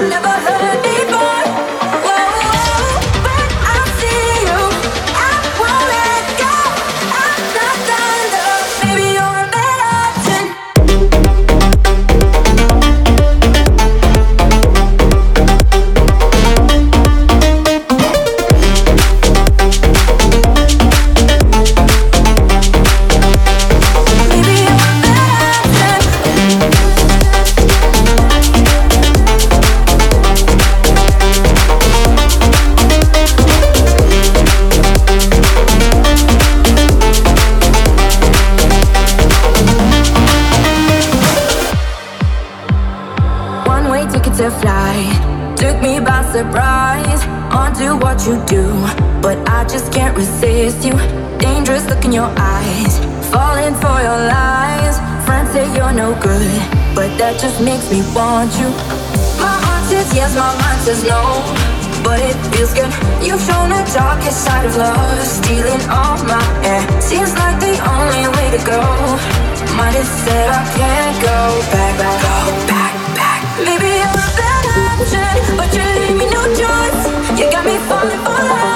I never makes me want you. My heart says yes, my mind says no. But it feels good. You've shown the darkest side of love, stealing all my air. Seems like the only way to go. Might have said I can't go back, back, go back, back. Maybe I'm a bad option, but you leave me no choice. You got me falling for love.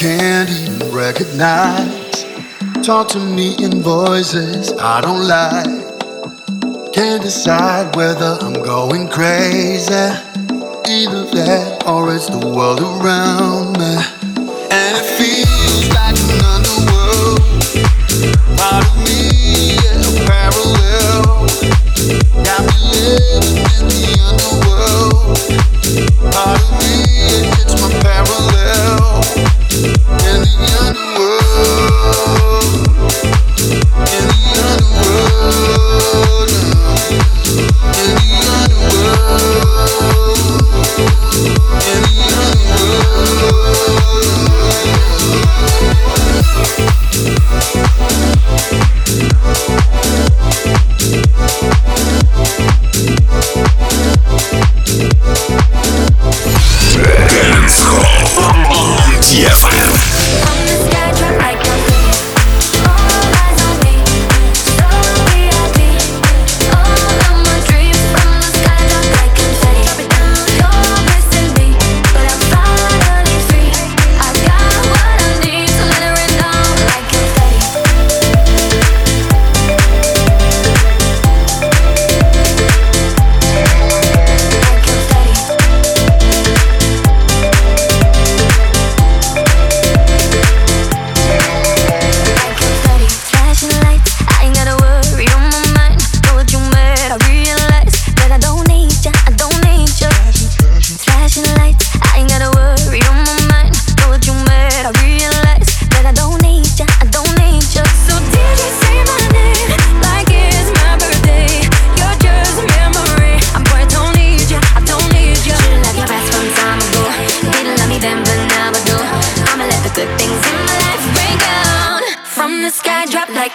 can't even recognize. Talk to me in voices I don't like. Can't decide whether I'm going crazy. Either that or it's the world around me. And it feels like an underworld. Part of me is parallel. Got me living in. Kiev.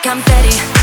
I'm petty.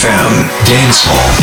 DFM Dance Hall.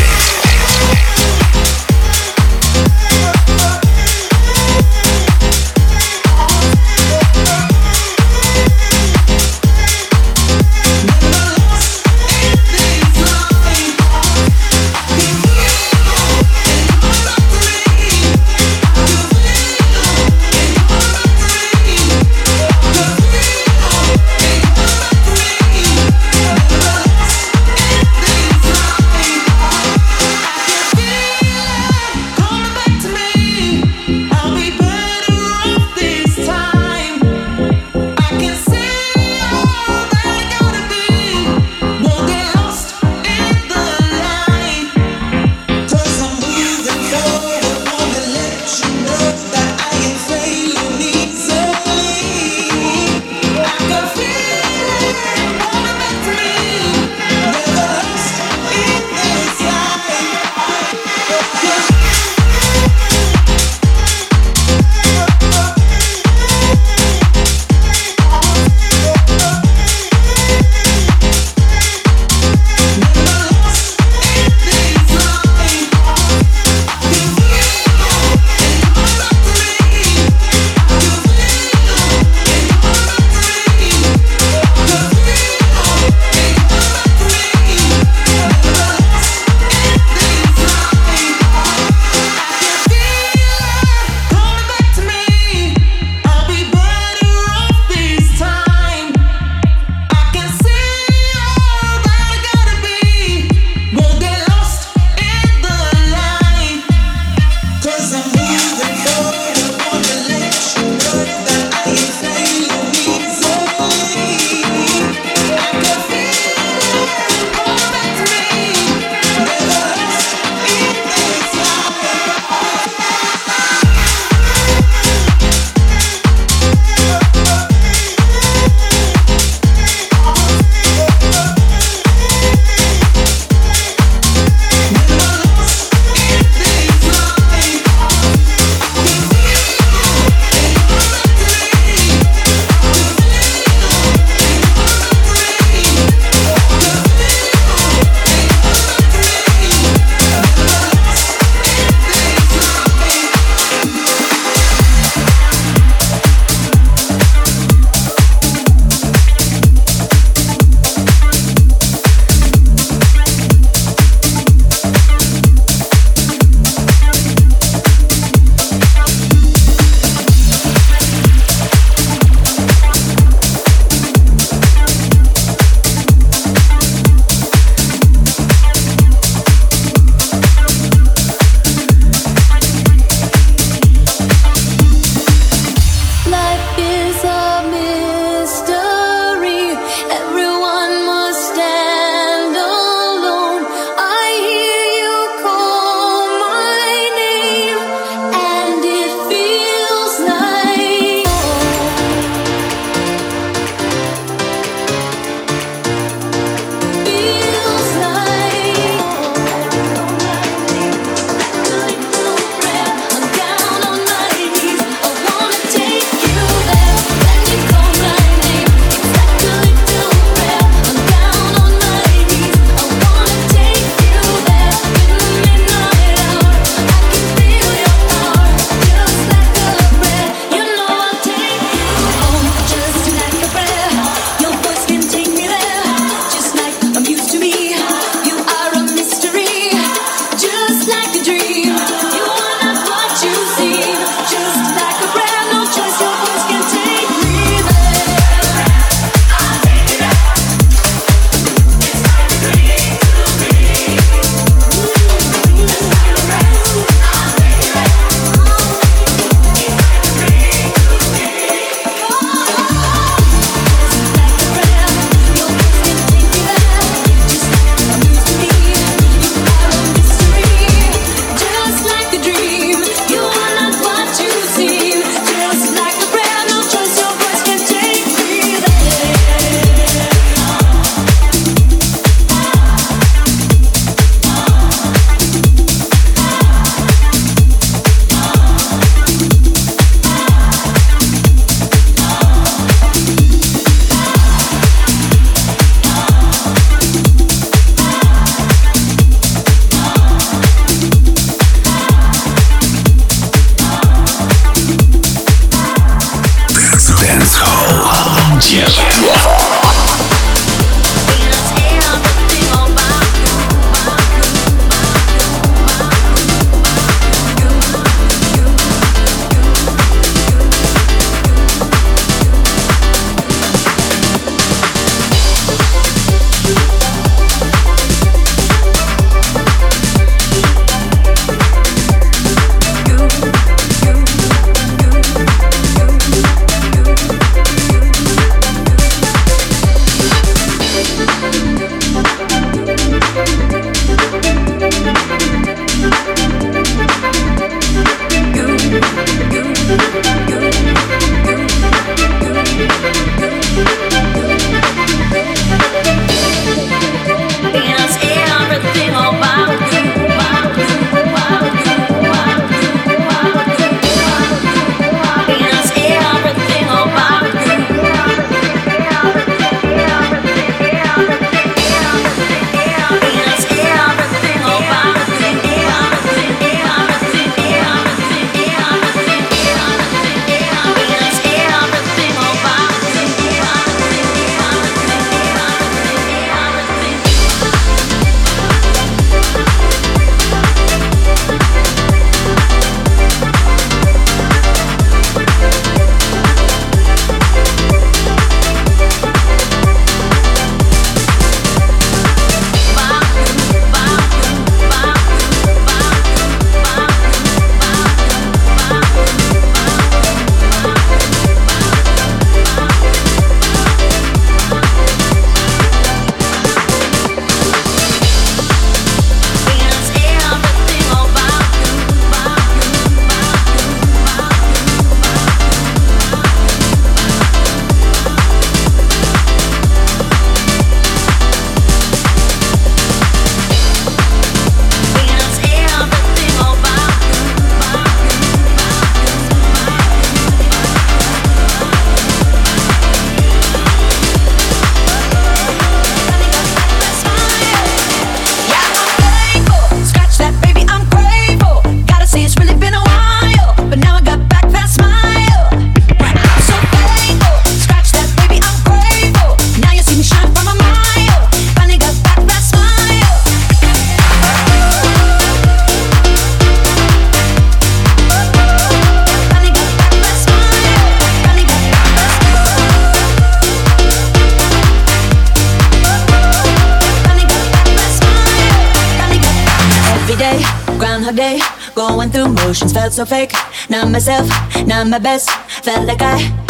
myself, not my best. Felt like I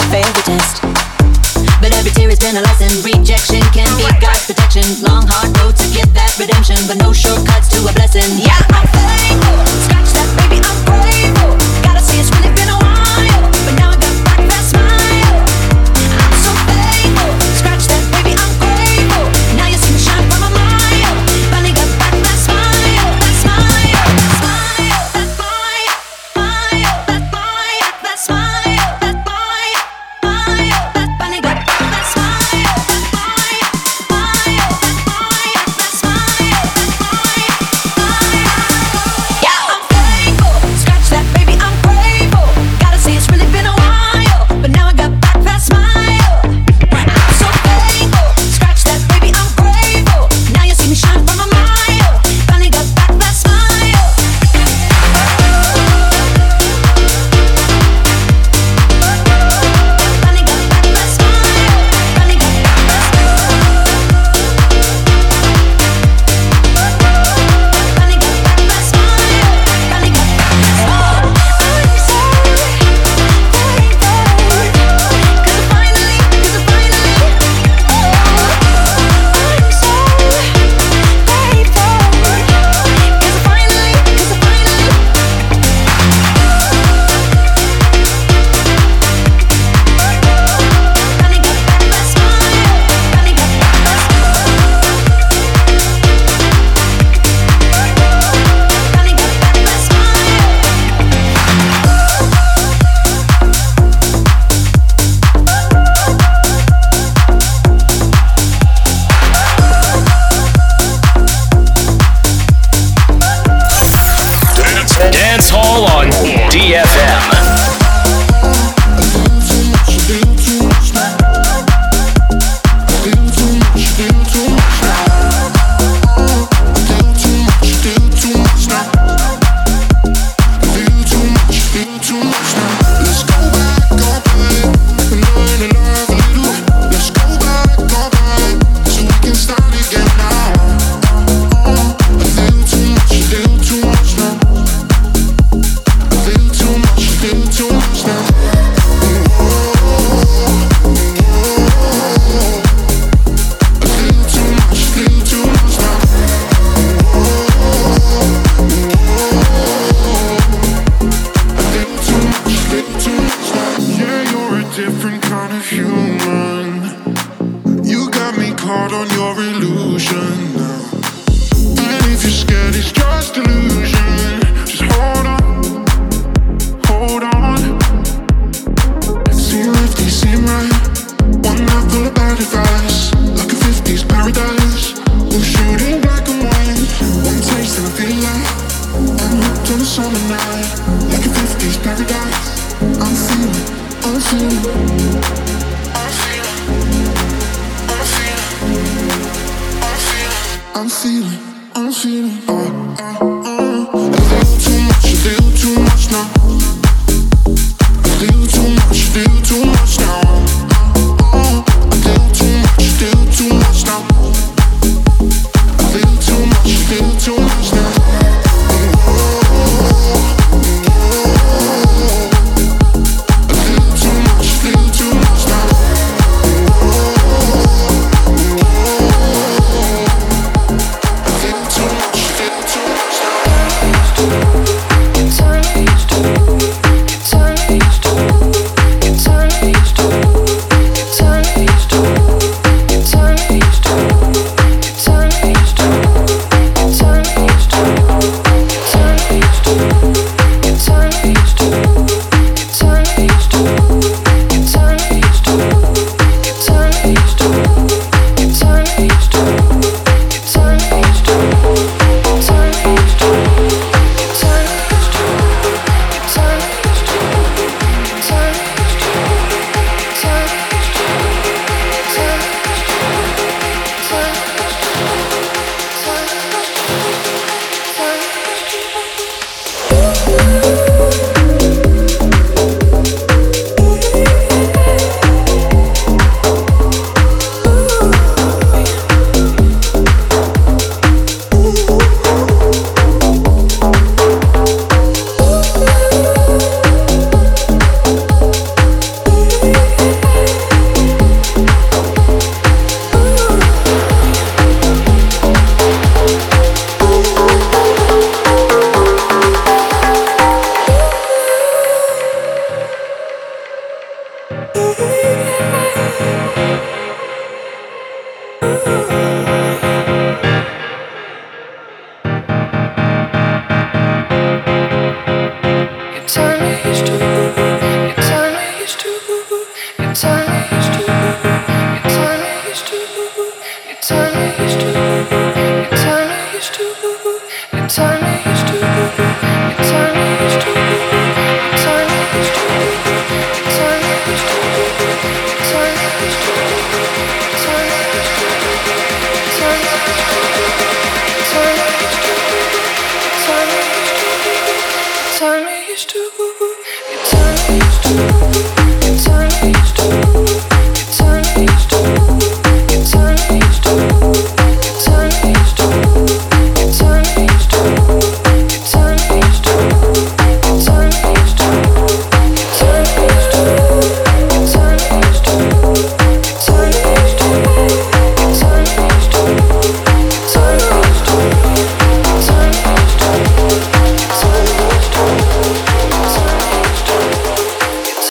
hard on your illusions.